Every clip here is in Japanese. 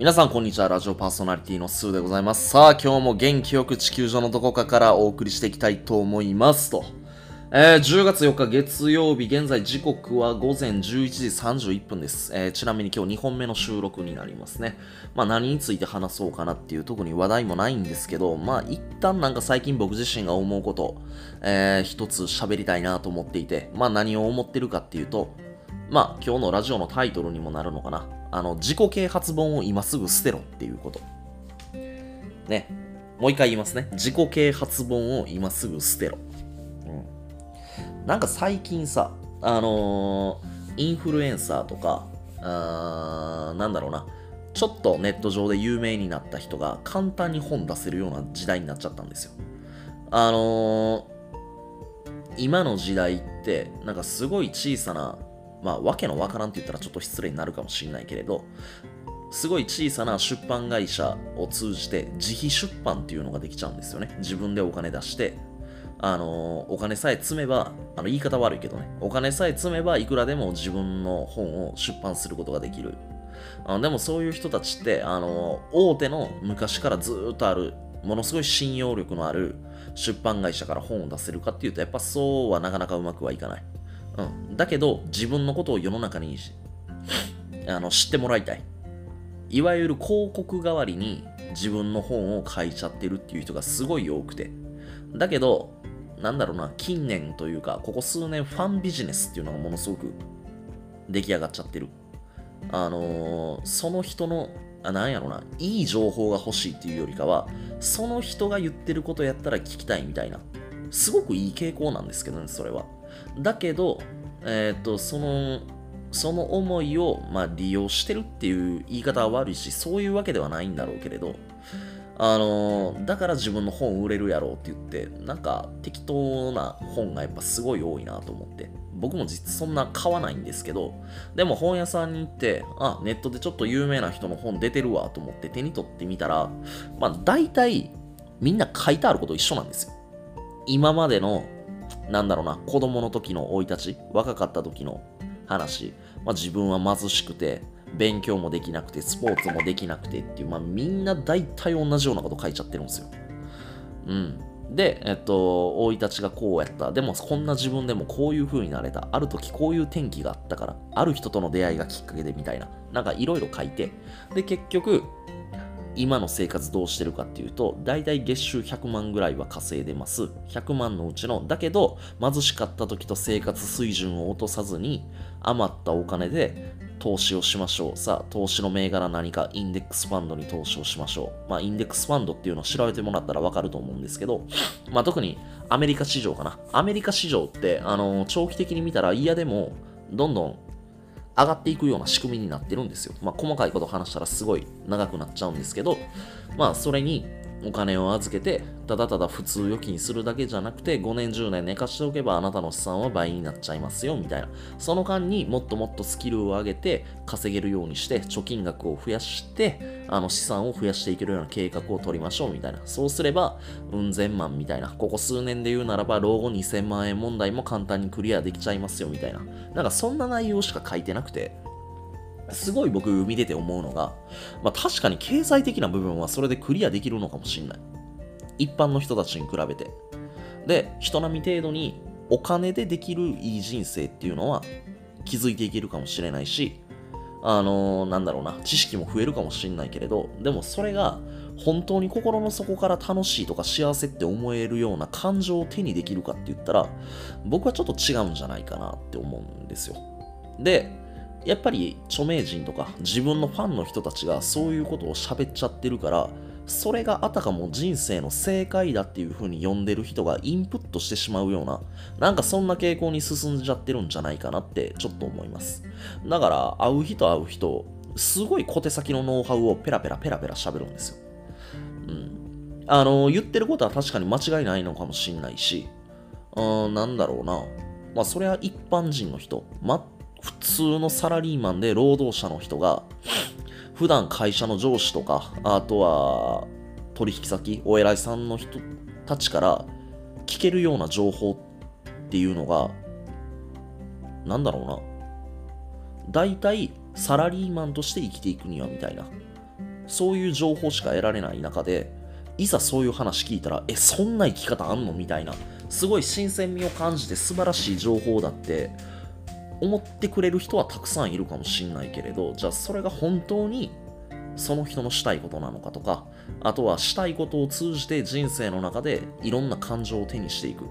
皆さんこんにちは。ラジオパーソナリティのスーでございます。さあ、今日も元気よく地球上のどこかからお送りしていきたいと思いますと。えー、10月4日月曜日、現在時刻は午前11時31分です。えー、ちなみに今日2本目の収録になりますね。まあ何について話そうかなっていう特に話題もないんですけど、まあ一旦なんか最近僕自身が思うこと、えー、一つ喋りたいなと思っていて、まあ何を思ってるかっていうと、まあ今日のラジオのタイトルにもなるのかな。あの、自己啓発本を今すぐ捨てろっていうこと。ね。もう一回言いますね。自己啓発本を今すぐ捨てろ。うん。なんか最近さ、あのーインフルエンサーとか、あーなんだろうな。ちょっとネット上で有名になった人が簡単に本出せるような時代になっちゃったんですよ。あのー今の時代って、なんかすごい小さな、まあ、わけのわからんって言ったらちょっと失礼になるかもしれないけれど、すごい小さな出版会社を通じて自費出版っていうのができちゃうんですよね。自分でお金出して、あのお金さえ積めば、あの言い方悪いけどね、お金さえ積めばいくらでも自分の本を出版することができる。あでもそういう人たちって、あの大手の昔からずっとある、ものすごい信用力のある出版会社から本を出せるかっていうと、やっぱそうはなかなかうまくはいかない。うん、だけど自分のことを世の中にあの知ってもらいたい。いわゆる広告代わりに自分の本を書いちゃってるっていう人がすごい多くて。だけどなんだろうな近年というかここ数年ファンビジネスっていうのがものすごく出来上がっちゃってる。あのーその人のあなんやろないい情報が欲しいっていうよりかはその人が言ってることやったら聞きたいみたいな。すごくいい傾向なんですけどねそれは。だけど、えっ、と、その、その思いを、まあ、利用してるっていう言い方は悪いし、そういうわけではないんだろうけれど、あのだから自分の本売れるやろうって言って、なんか適当な本がやっぱすごい多いなと思って。僕も実そんな買わないんですけど、でも本屋さんに行って、あ、ネットでちょっと有名な人の本出てるわと思って手に取ってみたら、まあ大体みんな書いてあること一緒なんですよ。今までのなんだろうな、子供の時の生い立ち、若かった時の話、まあ、自分は貧しくて、勉強もできなくて、スポーツもできなくてっていう、まあ、みんな大体同じようなこと書いちゃってるんですよ。うん。で、えっと、生い立ちがこうやった。でも、こんな自分でもこういう風になれた。ある時こういう転機があったから、ある人との出会いがきっかけでみたいな。なんかいろいろ書いて、で、結局、今の生活どうしてるかっていうと、だいたい月収100万ぐらいは稼いでます。100万のうちの、だけど、貧しかった時と生活水準を落とさずに、余ったお金で投資をしましょう。さあ、投資の銘柄何か、インデックスファンドに投資をしましょう。まあ、インデックスファンドっていうのを調べてもらったらわかると思うんですけど、まあ、特にアメリカ市場かな。アメリカ市場って、あの、長期的に見たら嫌でも、どんどん上がっていくような仕組みになってるんですよ。まあ、細かいことを話したらすごい長くなっちゃうんですけど、まあ、それにお金を預けて、ただただ普通預金するだけじゃなくて、5年、10年寝かしておけばあなたの資産は倍になっちゃいますよ、みたいな。その間にもっともっとスキルを上げて、稼げるようにして、貯金額を増やして、あの資産を増やしていけるような計画を取りましょう、みたいな。そうすれば、うん千万みたいな。ここ数年で言うならば、老後2000万円問題も簡単にクリアできちゃいますよ、みたいな。なんかそんな内容しか書いてなくて、すごい僕見てて思うのが、まあ確かに経済的な部分はそれでクリアできるのかもしれない。一般の人たちに比べて。で、人並み程度にお金でできるいい人生っていうのは気づいていけるかもしれないし、あのーなんだろうな、知識も増えるかもしれないけれど、でもそれが本当に心の底から楽しいとか幸せって思えるような感情を手にできるかって言ったら、僕はちょっと違うんじゃないかなって思うんですよ。で、やっぱり著名人とか自分のファンの人たちがそういうことを喋っちゃってるから、それがあたかも人生の正解だっていう風に呼んでる人がインプットしてしまうような、なんかそんな傾向に進んじゃってるんじゃないかなってちょっと思います。だから、会う人会う人、すごい小手先のノウハウをペラペラペラペラ喋るんですよ。うん。あの、言ってることは確かに間違いないのかもしんないし、うん、なんだろうな。まあ、それは一般人の人、普通のサラリーマンで労働者の人が、普段会社の上司とか、あとは取引先、お偉いさんの人たちから聞けるような情報っていうのが、なんだろうな。大体、サラリーマンとして生きていくにはみたいな。そういう情報しか得られない中でいざそういう話聞いたらえそんな生き方あんのみたいなすごい新鮮味を感じて素晴らしい情報だって思ってくれる人はたくさんいるかもしんないけれどじゃあそれが本当にその人のしたいことなのかとかあとはしたいことを通じて人生の中でいろんな感情を手にしていく。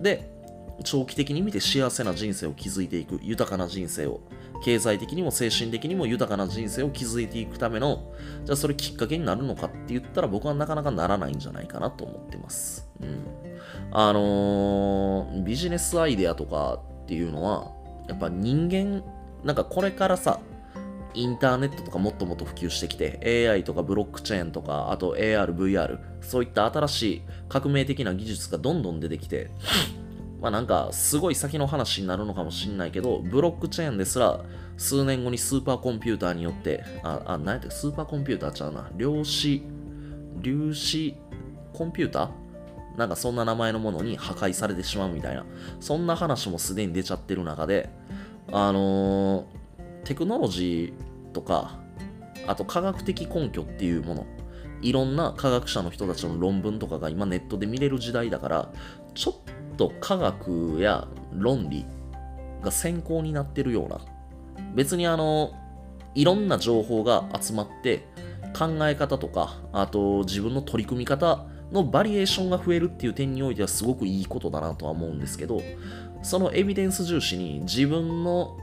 で長期的に見て幸せな人生を築いていく豊かな人生を経済的にも精神的にも豊かな人生を築いていくためのじゃあそれきっかけになるのかって言ったら僕はなかなかならないんじゃないかなと思ってます。うん。あのー、ビジネスアイデアとかっていうのはやっぱ人間なんかこれからさインターネットとかもっともっと普及してきて AI とかブロックチェーンとかあと AR、VR そういった新しい革命的な技術がどんどん出てきて まあなんかすごい先の話になるのかもしんないけどブロックチェーンですら数年後にスーパーコンピューターによってあ、あ、何やったスーパーコンピューターちゃうな。量子粒子コンピューター？なんかそんな名前のものに破壊されてしまうみたいな。そんな話もすでに出ちゃってる中であのー、テクノロジーとかあと科学的根拠っていうものいろんな科学者の人たちの論文とかが今ネットで見れる時代だからちょっと科学や論理が先行になってるような別にあのいろんな情報が集まって考え方とかあと自分の取り組み方のバリエーションが増えるっていう点においてはすごくいいことだなとは思うんですけどそのエビデンス重視に自分の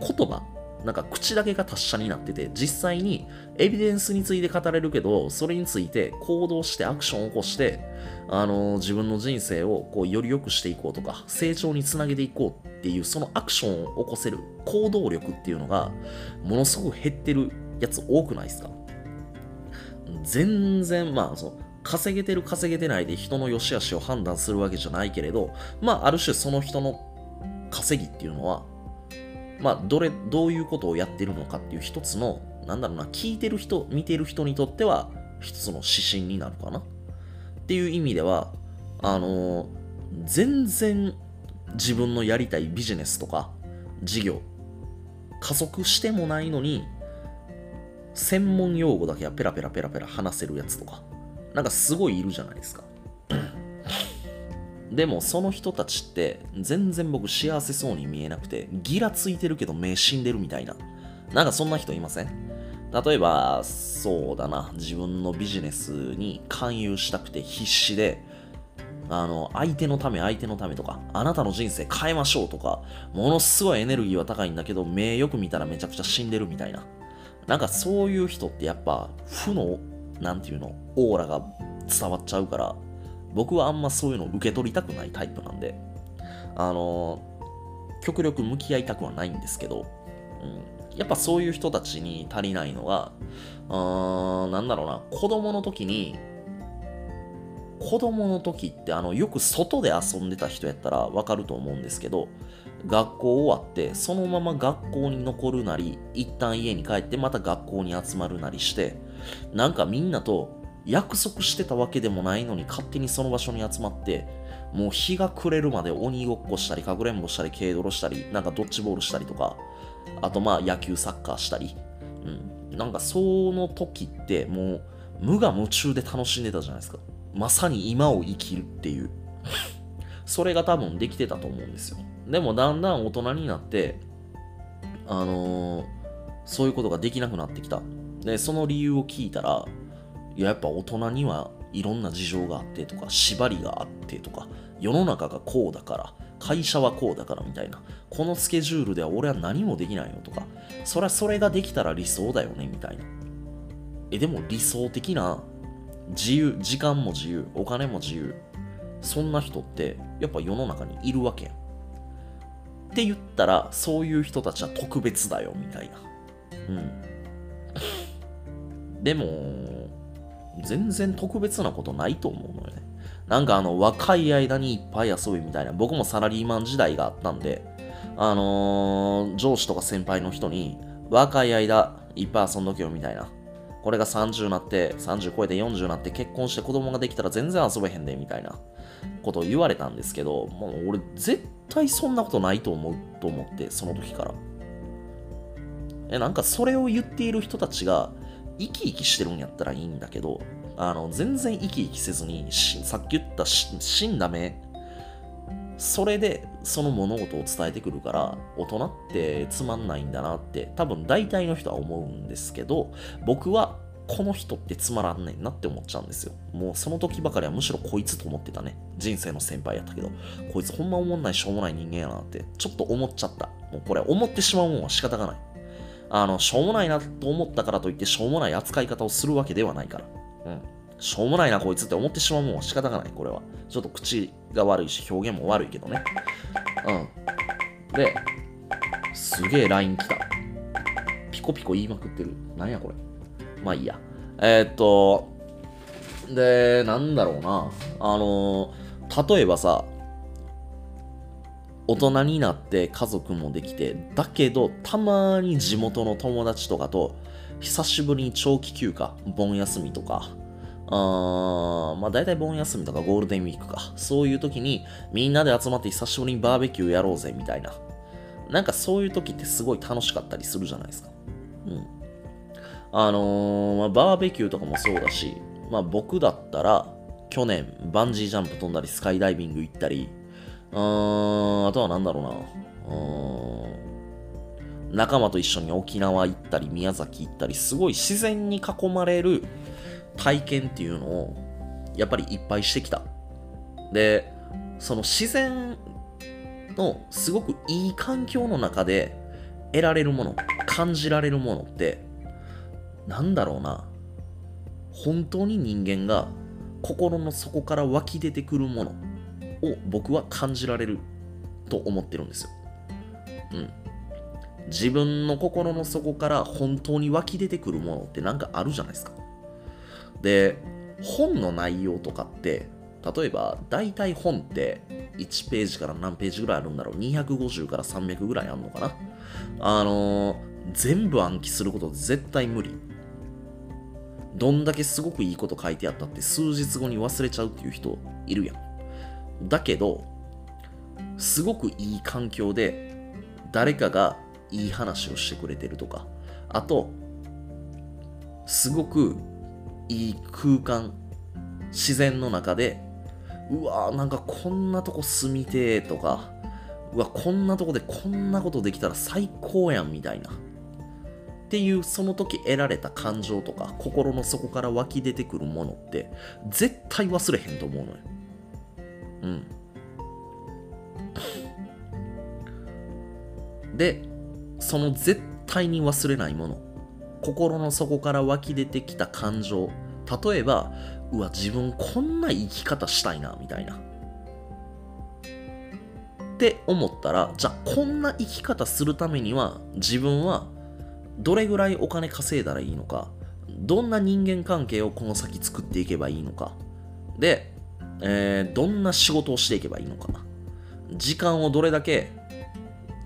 言葉なんか口だけが達者になってて実際にエビデンスについて語れるけどそれについて行動してアクションを起こしてあの自分の人生をこうより良くしていこうとか成長につなげていこうっていうそのアクションを起こせる行動力っていうのがものすごく減ってるやつ多くないですか？全然まあその稼げてる稼げてないで人の良し悪しを判断するわけじゃないけれど、まあ、ある種その人の稼ぎっていうのは、まあ、どれ、どういうことをやってるのかっていう一つの、なんだろうな、聞いてる人、見てる人にとっては、一つの指針になるかな。っていう意味では、あのー、全然自分のやりたいビジネスとか事業、加速してもないのに、専門用語だけはペラペラペラペラ話せるやつとか、なんかすごいいるじゃないですか。でもその人たちって全然僕幸せそうに見えなくてギラついてるけど目死んでるみたいな。なんかそんな人いません？例えば、そうだな、自分のビジネスに勧誘したくて必死で、あの、相手のため、相手のためとか、あなたの人生変えましょうとか、ものすごいエネルギーは高いんだけど、目よく見たらめちゃくちゃ死んでるみたいな。なんかそういう人ってやっぱ、負のなんていうの、オーラが伝わっちゃうから、僕はあんまそういうのを受け取りたくないタイプなんで、あの極力向き合いたくはないんですけど、うん、やっぱそういう人たちに足りないのが、あなんだろうな、子供の時に、子供の時ってあのよく外で遊んでた人やったらわかると思うんですけど学校終わってそのまま学校に残るなり一旦家に帰ってまた学校に集まるなりしてなんかみんなと約束してたわけでもないのに勝手にその場所に集まってもう日が暮れるまで鬼ごっこしたりかくれんぼしたり軽泥したりなんかドッジボールしたりとかあとまあ野球サッカーしたり、うん、なんかその時ってもう無我夢中で楽しんでたじゃないですか。まさに今を生きるっていう。それが多分できてたと思うんですよ。でもだんだん大人になってあのー、そういうことができなくなってきた。で、その理由を聞いたら、いや、やっぱ大人にはいろんな事情があってとか、縛りがあってとか、世の中がこうだから、会社はこうだからみたいな、このスケジュールでは俺は何もできないよとか、そりゃそれができたら理想だよねみたいな。え、でも理想的な自由、時間も自由、お金も自由、そんな人ってやっぱ世の中にいるわけやん。って言ったら、そういう人たちは特別だよみたいな。うん。でも、全然特別なことないと思うのよね。なんかあの、若い間にいっぱい遊びみたいな、僕もサラリーマン時代があったんで、あのー、上司とか先輩の人に、若い間いっぱい遊んどけよみたいな。これが30なって、30超えて40になって結婚して子供ができたら全然遊べへんで、みたいなことを言われたんですけど、もう俺絶対そんなことないと思うと思って、その時から。え、なんかそれを言っている人たちが、生き生きしてるんやったらいいんだけど、あの、全然生き生きせずに、さっき言った死んだ目、それでその物事を伝えてくるから、大人ってつまんないんだなって、多分大体の人は思うんですけど、僕はこの人ってつまらんねんなって思っちゃうんですよ。もうその時ばかりはむしろこいつと思ってたね。人生の先輩やったけど、こいつほんま思んないしょうもない人間やなって、ちょっと思っちゃった。もうこれ思ってしまうもんは仕方がない。あの、しょうもないなと思ったからといってしょうもない扱い方をするわけではないから。うん。しょうもないなこいつって思ってしまうもんは仕方がない、これは。ちょっと口が悪いし、表現も悪いけどね。うん。で、すげえ LINE 来た。ピコピコ言いまくってる。なんやこれ。まあいいや。えー、っと、で、なんだろうな。あの例えばさ、大人になって家族もできて、だけど、たまに地元の友達とかと、久しぶりに長期休暇、盆休みとか、あまあ大体盆休みとかゴールデンウィークか。そういう時にみんなで集まって久しぶりにバーベキューやろうぜみたいな。なんかそういう時ってすごい楽しかったりするじゃないですか。うん。あのー、まあ、バーベキューとかもそうだし、まあ僕だったら去年バンジージャンプ飛んだりスカイダイビング行ったり、あとは何だろうな。うん、仲間と一緒に沖縄行ったり宮崎行ったり、すごい自然に囲まれる体験っていうのをやっぱりいっぱいしてきた。で、その自然のすごくいい環境の中で得られるもの、感じられるものって、なんだろうな。本当に人間が心の底から湧き出てくるものを僕は感じられると思ってるんですよ。うん。自分の心の底から本当に湧き出てくるものってなんかあるじゃないですか。で、本の内容とかって、例えば、大体本って1ページから何ページぐらいあるんだろう ?250 から300ぐらいあるのかなあのー、全部暗記すること絶対無理。どんだけすごくいいこと書いてあったって数日後に忘れちゃうっていう人いるやん。だけど、すごくいい環境で誰かがいい話をしてくれてるとか、あと、すごくいい空間、自然の中で、うわなんかこんなとこ住みてーとか、うわ、こんなとこでこんなことできたら最高やんみたいな。っていうその時得られた感情とか心の底から湧き出てくるものって絶対忘れへんと思うのよ。うん。で、その絶対に忘れないもの。心の底から湧き出てきた感情例えばうわ自分こんな生き方したいなみたいなって思ったらじゃあこんな生き方するためには自分はどれぐらいお金稼いだらいいのかどんな人間関係をこの先作っていけばいいのかで、えー、どんな仕事をしていけばいいのか時間をどれだけ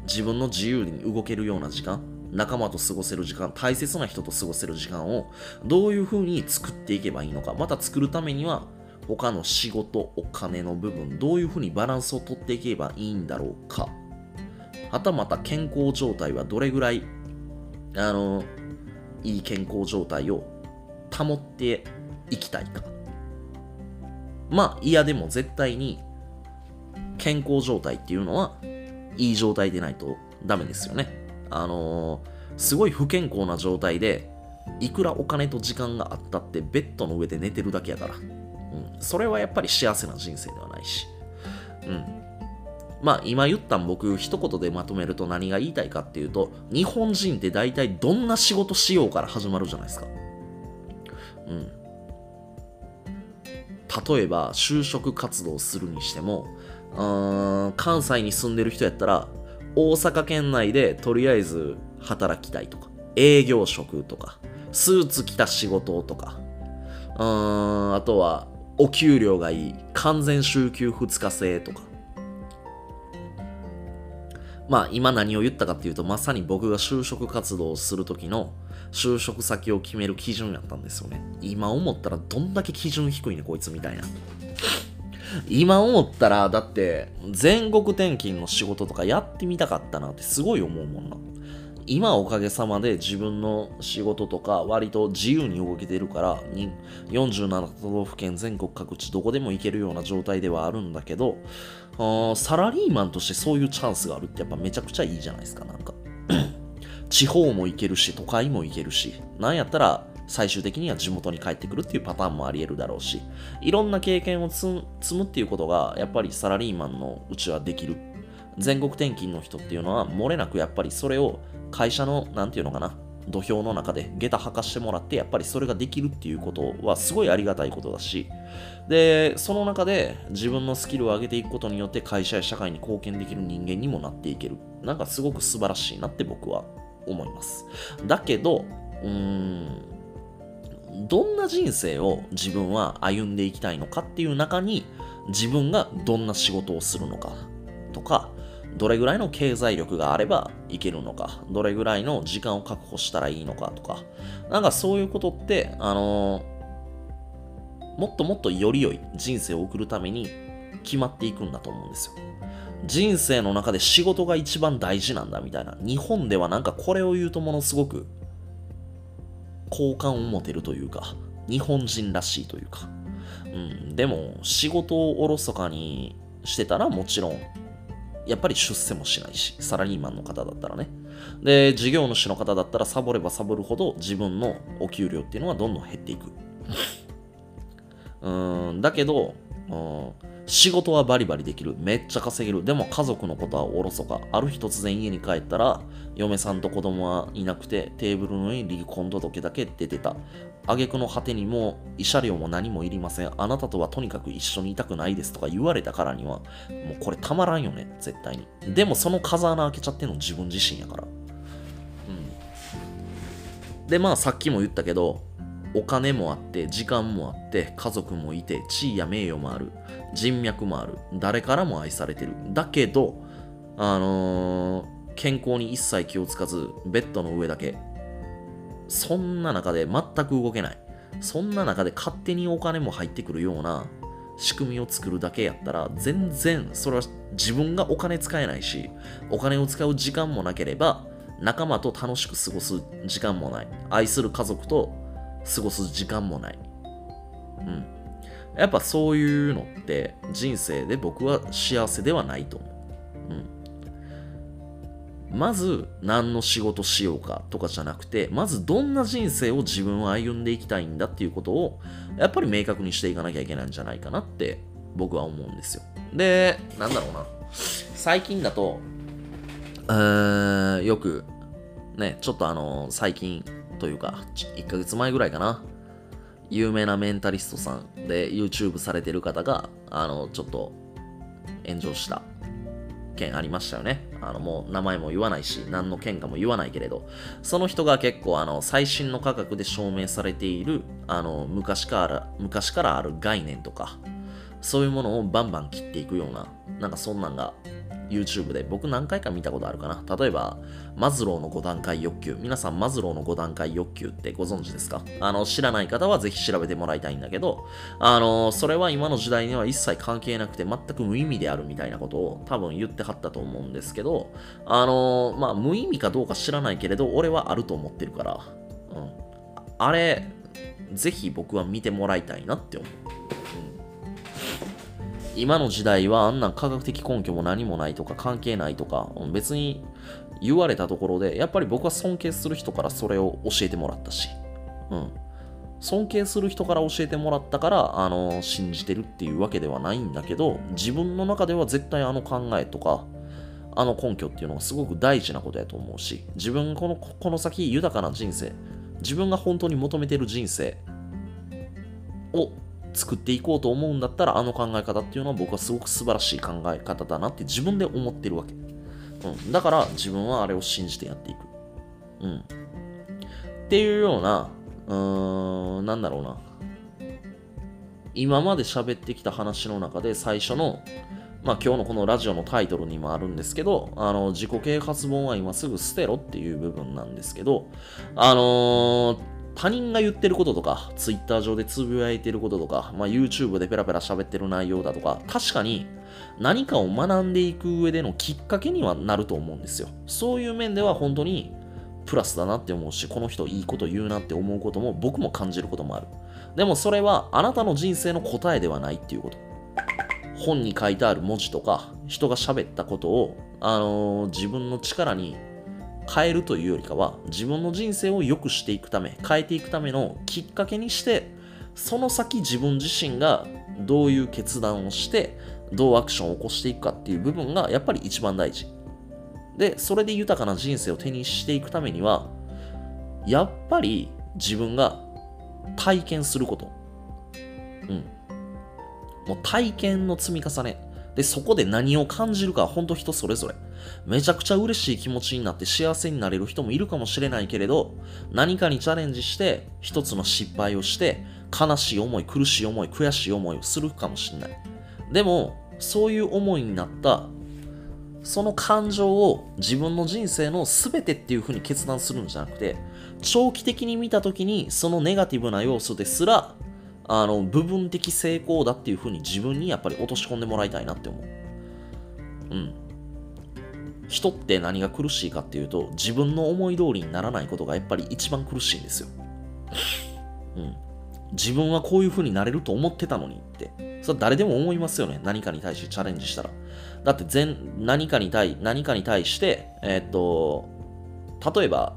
自分の自由に動けるような時間仲間と過ごせる時間、大切な人と過ごせる時間をどういうふうに作っていけばいいのか、また作るためには他の仕事、お金の部分、どういうふうにバランスをとっていけばいいんだろうか。はたまた健康状態はどれぐらい、あの、いい健康状態を保っていきたいか。まあ、嫌でも絶対に健康状態っていうのはいい状態でないとダメですよね。あのー、すごい不健康な状態で、いくらお金と時間があったってベッドの上で寝てるだけやから。うん。それはやっぱり幸せな人生ではないし。うん。まあ今言ったん僕一言でまとめると何が言いたいかっていうと日本人って大体どんな仕事しようから始まるじゃないですか。うん。例えば就職活動するにしても、うん関西に住んでる人やったら大阪県内でとりあえず働きたいとか、営業職とか、スーツ着た仕事とか、うーん、あとはお給料がいい、完全週休2日制とか。まあ今何を言ったかっていうとまさに僕が就職活動をする時の就職先を決める基準やったんですよね。今思ったらどんだけ基準低いねこいつみたいな。今思ったら、だって、全国転勤の仕事とかやってみたかったなってすごい思うもんな。今おかげさまで自分の仕事とか割と自由に動けてるから47都道府県全国各地どこでも行けるような状態ではあるんだけどサラリーマンとしてそういうチャンスがあるってやっぱめちゃくちゃいいじゃないですかなんか。地方も行けるし都会も行けるし。なんやったら最終的には地元に帰ってくるっていうパターンもあり得るだろうし。いろんな経験を積むっていうことがやっぱりサラリーマンのうちはできる。全国転勤の人っていうのは漏れなくやっぱりそれを会社の何て言うのかな。土俵の中で下駄履かしてもらってやっぱりそれができるっていうことはすごいありがたいことだしでその中で自分のスキルを上げていくことによって会社や社会に貢献できる人間にもなっていける。なんかすごく素晴らしいなって僕は思います。だけどうーんどんな人生を自分は歩んでいきたいのかっていう中に自分がどんな仕事をするのかとかどれぐらいの経済力があればいけるのかどれぐらいの時間を確保したらいいのかとか。なんかそういうことってあのー、もっともっとより良い人生を送るために決まっていくんだと思うんですよ。人生の中で仕事が一番大事なんだみたいな。日本ではなんかこれを言うとものすごく好感を持てるというか、日本人らしいというか。うん、でも、仕事をおろそかにしてたらもちろん、やっぱり出世もしないし、サラリーマンの方だったらね。で、事業主の方だったらサボればサボるほど自分のお給料っていうのはどんどん減っていく。うん、だけど、うん、仕事はバリバリできる。めっちゃ稼げる。でも家族のことはおろそか。ある日突然家に帰ったら、嫁さんと子供はいなくて、テーブルの上に離婚届だけ出てた。挙句の果てにも、慰謝料も何もいりません。あなたとはとにかく一緒にいたくないですとか言われたからには、もうこれたまらんよね、絶対に。でもその風穴開けちゃっての自分自身やから。うん。で、まあさっきも言ったけど、お金もあって時間もあって家族もいて地位や名誉もある人脈もある誰からも愛されてる。だけどあのー、健康に一切気をつかずベッドの上だけ。そんな中で全く動けない。そんな中で勝手にお金も入ってくるような仕組みを作るだけやったら全然それは自分がお金使えないしお金を使う時間もなければ仲間と楽しく過ごす時間もない。愛する家族と過ごす時間もない。うん。やっぱそういうのって人生で僕は幸せではないと思う。うん。まず何の仕事しようかとかじゃなくて、まずどんな人生を自分は歩んでいきたいんだっていうことをやっぱり明確にしていかなきゃいけないんじゃないかなって僕は思うんですよ。で、なんだろうな。最近だと、えー、よくね、ちょっとあの、最近というか、1ヶ月前ぐらいかな。有名なメンタリストさんで YouTube されてる方が、あの、ちょっと炎上した件ありましたよね。あの、もう名前も言わないし、何の件かも言わないけれど、その人が結構、あの、最新の価格で証明されている、あの、昔から、昔からある概念とか、そういうものをバンバン切っていくような、なんかそんなんが YouTube で僕何回か見たことあるかな。例えば、マズローの5段階欲求。皆さん、マズローの5段階欲求ってご存知ですか？あの、知らない方はぜひ調べてもらいたいんだけど、あの、それは今の時代には一切関係なくて全く無意味であるみたいなことを多分言ってはったと思うんですけど、あの、まあ、無意味かどうか知らないけれど、俺はあると思ってるから、うん。あれ、ぜひ僕は見てもらいたいなって思う。今の時代はあんな科学的根拠も何もないとか関係ないとか、別に言われたところで、やっぱり僕は尊敬する人からそれを教えてもらったし、うん。尊敬する人から教えてもらったから、あの、信じてるっていうわけではないんだけど、自分の中では絶対あの考えとか、あの根拠っていうのはすごく大事なことやと思うし、自分このこの先豊かな人生、自分が本当に求めてる人生を作っていこうと思うんだったら、あの考え方っていうのは僕はすごく素晴らしい考え方だなって自分で思ってるわけ。うん。だから自分はあれを信じてやっていく。うん。っていうような、うーん、なんだろうな。今まで喋ってきた話の中で最初の、まあ今日のこのラジオのタイトルにもあるんですけど、あの、自己啓発本は今すぐ捨てろっていう部分なんですけど、あのー他人が言ってることとか、Twitter 上でつぶやいてることとか、まあ、YouTube でペラペラ喋ってる内容だとか、確かに何かを学んでいく上でのきっかけにはなると思うんですよ。そういう面では本当にプラスだなって思うし、この人いいこと言うなって思うことも僕も感じることもある。でもそれはあなたの人生の答えではないっていうこと。本に書いてある文字とか、人が喋ったことを、あのー、自分の力に変えるというよりかは、自分の人生を良くしていくため、変えていくためのきっかけにして、その先自分自身がどういう決断をして、どうアクションを起こしていくかっていう部分がやっぱり一番大事。で、それで豊かな人生を手にしていくためには、やっぱり自分が体験すること。うん。もう体験の積み重ね。で、そこで何を感じるかは本当人それぞれ。めちゃくちゃ嬉しい気持ちになって幸せになれる人もいるかもしれないけれど、何かにチャレンジして、一つの失敗をして、悲しい思い、苦しい思い、悔しい思いをするかもしれない。でも、そういう思いになったその感情を自分の人生の全てっていう風に決断するんじゃなくて、長期的に見た時にそのネガティブな要素ですら、あの、部分的成功だっていう風に自分にやっぱり落とし込んでもらいたいなって思う。うん。人って何が苦しいかっていうと、自分の思い通りにならないことがやっぱり一番苦しいんですよ。うん。自分はこういう風になれると思ってたのにって。それは誰でも思いますよね。何かに対してチャレンジしたら。だって全、何かに対、何かに対して、えー、っと、例えば、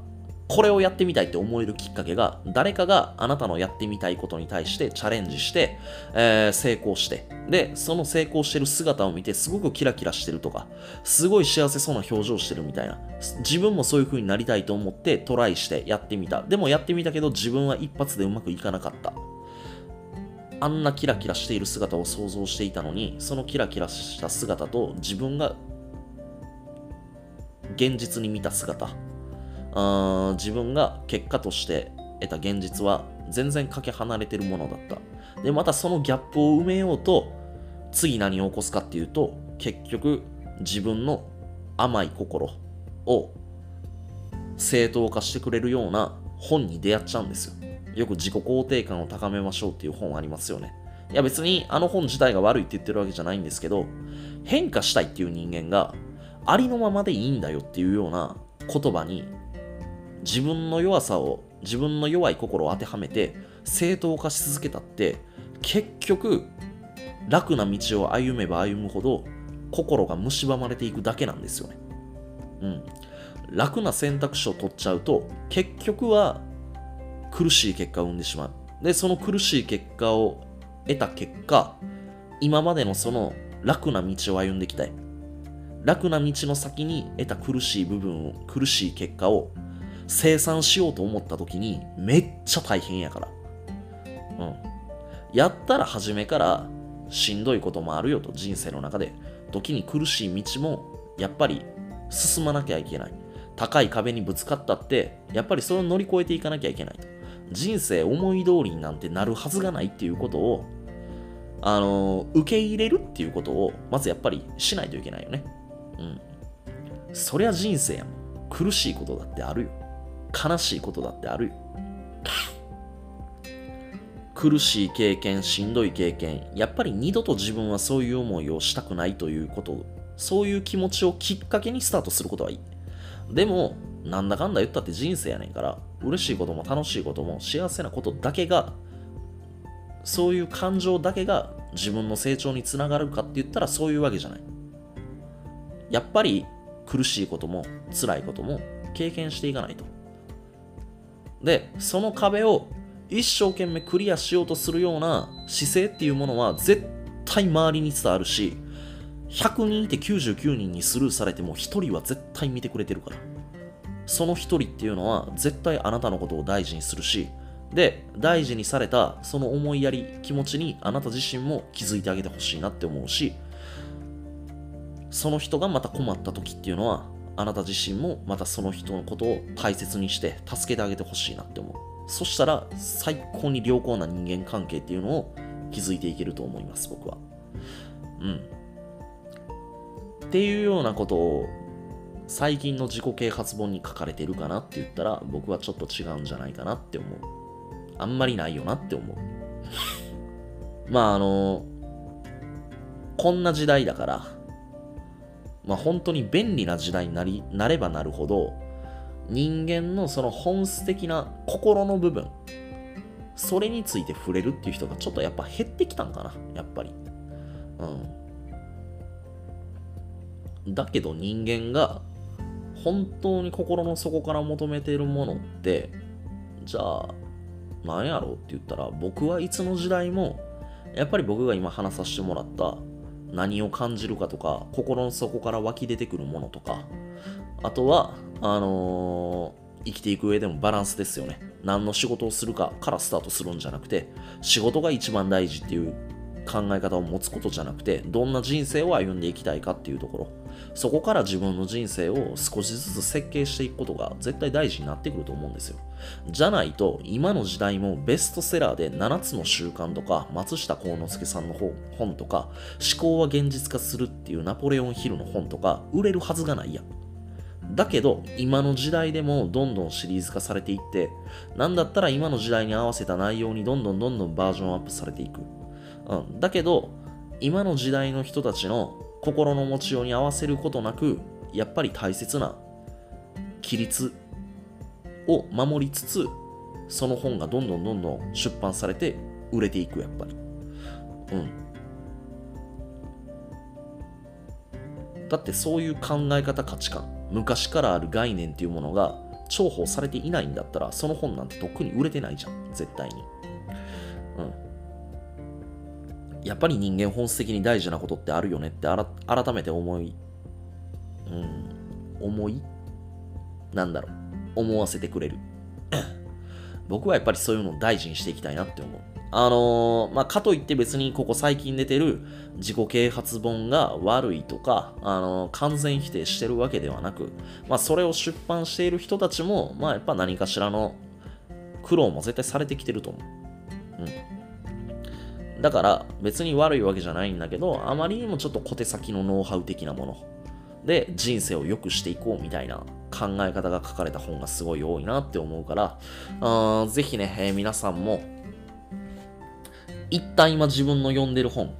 これをやってみたいって思えるきっかけが、誰かがあなたのやってみたいことに対してチャレンジして、えー、成功して、で、その成功してる姿を見て、すごくキラキラしてるとか、すごい幸せそうな表情してるみたいな、自分もそういう風になりたいと思ってトライしてやってみた。でもやってみたけど、自分は一発でうまくいかなかった。あんなキラキラしている姿を想像していたのに、そのキラキラした姿と自分が現実に見た姿、あ自分が結果として得た現実は全然かけ離れてるものだった。で、またそのギャップを埋めようと、次何を起こすかっていうと、結局自分の甘い心を正当化してくれるような本に出会っちゃうんですよ。よく自己肯定感を高めましょうっていう本ありますよね。いや別にあの本自体が悪いって言ってるわけじゃないんですけど、変化したいっていう人間がありのままでいいんだよっていうような言葉に自分の弱さを、自分の弱い心を当てはめて正当化し続けたって結局楽な道を歩めば歩むほど心が蝕まれていくだけなんですよね。うん。楽な選択肢を取っちゃうと結局は苦しい結果を生んでしまう。で、その苦しい結果を得た結果、今までのその楽な道を歩んできたい。楽な道の先に得た苦しい部分を、苦しい結果を生産しようと思った時にめっちゃ大変やから。うん。やったら初めからしんどいこともあるよと人生の中で。時に苦しい道もやっぱり進まなきゃいけない。高い壁にぶつかったって、やっぱりそれを乗り越えていかなきゃいけないと。人生思い通りになんてなるはずがないっていうことを、あの受け入れるっていうことを、まずやっぱりしないといけないよね。うん。そりゃ人生やもん。苦しいことだってあるよ。悲しいことだってあるよ。苦しい経験、しんどい経験、やっぱり二度と自分はそういう思いをしたくないということ、そういう気持ちをきっかけにスタートすることはいい。でも、なんだかんだ言ったって人生やねんから、嬉しいことも楽しいことも幸せなことだけが、そういう感情だけが自分の成長につながるかって言ったらそういうわけじゃない。やっぱり苦しいことも辛いことも経験していかないと。で、その壁を一生懸命クリアしようとするような姿勢っていうものは絶対周りに伝わるし、100人いて99人にスルーされても1人は絶対見てくれてるから。その1人っていうのは絶対あなたのことを大事にするし、で、大事にされたその思いやり、気持ちにあなた自身も気づいてあげてほしいなって思うし、その人がまた困った時っていうのは、あなた自身もまたその人のことを大切にして助けてあげてほしいなって思う。そしたら最高に良好な人間関係っていうのを築いていけると思います、僕は。うん。っていうようなことを最近の自己啓発本に書かれてるかなって言ったら僕はちょっと違うんじゃないかなって思う。あんまりないよなって思う。まああの、こんな時代だから、まあ本当に便利な時代になりなればなるほど、人間のその本質的な心の部分、それについて触れるっていう人がちょっとやっぱ減ってきたんかな、やっぱり。うん。だけど人間が本当に心の底から求めているものって、じゃあ、何やろうって言ったら、僕はいつの時代も、やっぱり僕が今話させてもらった何を感じるかとか、心の底から湧き出てくるものとか、あとは、あのー、生きていく上でもバランスですよね。何の仕事をするかからスタートするんじゃなくて、仕事が一番大事っていう考え方を持つことじゃなくて、どんな人生を歩んでいきたいかっていうところ、そこから自分の人生を少しずつ設計していくことが絶対大事になってくると思うんですよ。じゃないと、今の時代もベストセラーで7つの習慣とか、松下幸之助さんの本とか、思考は現実化するっていうナポレオンヒルの本とか、売れるはずがないや。だけど、今の時代でもどんどんシリーズ化されていって、なんだったら今の時代に合わせた内容にどんどんどんどんバージョンアップされていく。うん、だけど今の時代の人たちの心の持ちように合わせることなくやっぱり大切な規律を守りつつその本がどんどんどんどん出版されて売れていくやっぱり。うん。だってそういう考え方価値観昔からある概念っていうものが重宝されていないんだったらその本なんてとっくに売れてないじゃん絶対に。やっぱり人間本質的に大事なことってあるよねって改めて思い、うん、思いなんだろう、思わせてくれる。僕はやっぱりそういうのを大事にしていきたいなって思う。あのー、まあ、かといって別にここ最近出てる自己啓発本が悪いとか、あのー、完全否定してるわけではなく、まあ、それを出版している人たちも、まあ、やっぱ何かしらの苦労も絶対されてきてると思う。うん。だから別に悪いわけじゃないんだけど、あまりにもちょっと小手先のノウハウ的なもの。で人生を良くしていこうみたいな考え方が書かれた本がすごい多いなって思うから、あぜひね、えー、皆さんも一旦今自分の読んでる本。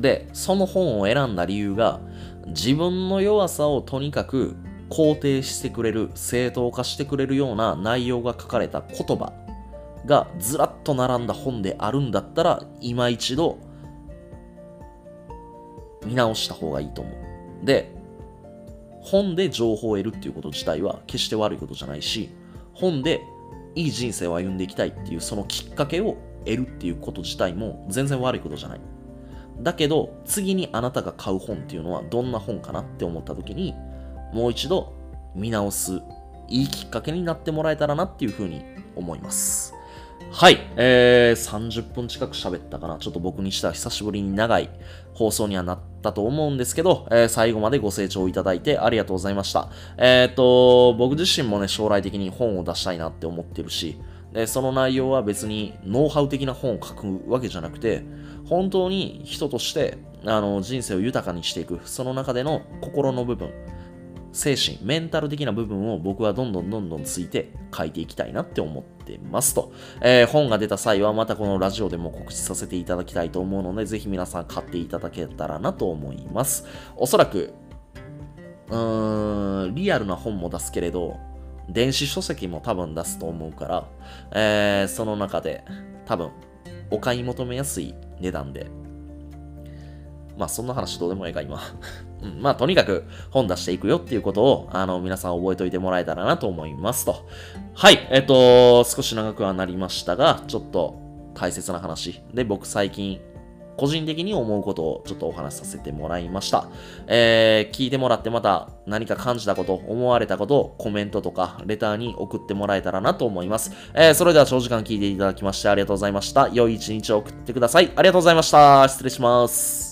で、その本を選んだ理由が自分の弱さをとにかく肯定してくれる、正当化してくれるような内容が書かれた言葉。がずらっと並んだ本であるんだったら、今一度見直した方がいいと思う。で、本で情報を得るっていうこと自体は決して悪いことじゃないし、本でいい人生を歩んでいきたいっていうそのきっかけを得るっていうこと自体も全然悪いことじゃない。だけど、次にあなたが買う本っていうのはどんな本かなって思った時に、もう一度見直す、いいきっかけになってもらえたらなっていうふうに思います。はい、えー、30分近く喋ったかな。ちょっと僕にしたら久しぶりに長い放送にはなったと思うんですけど、えー、最後までご清聴いただいてありがとうございました。えっ、ー、と、僕自身もね、将来的に本を出したいなって思ってるし、で、その内容は別にノウハウ的な本を書くわけじゃなくて、本当に人としてあの人生を豊かにしていく、その中での心の部分、精神、メンタル的な部分を僕はどんどんどんどんついて書いていきたいなって思ってますと。えー、本が出た際はまたこのラジオでも告知させていただきたいと思うので、ぜひ皆さん買っていただけたらなと思います。おそらく、うーん、リアルな本も出すけれど、電子書籍も多分出すと思うから、えー、その中で多分お買い求めやすい値段でまあそんな話どうでもええか今 うん、まあとにかく本出していくよっていうことをあの皆さん覚えておいてもらえたらなと思いますと。はい、えっと、少し長くはなりましたが、ちょっと大切な話で僕最近個人的に思うことをちょっとお話しさせてもらいました。えー、聞いてもらってまた何か感じたこと、思われたことをコメントとかレターに送ってもらえたらなと思います。えー、それでは長時間聞いていただきましてありがとうございました。良い一日を送ってください。ありがとうございました。失礼します。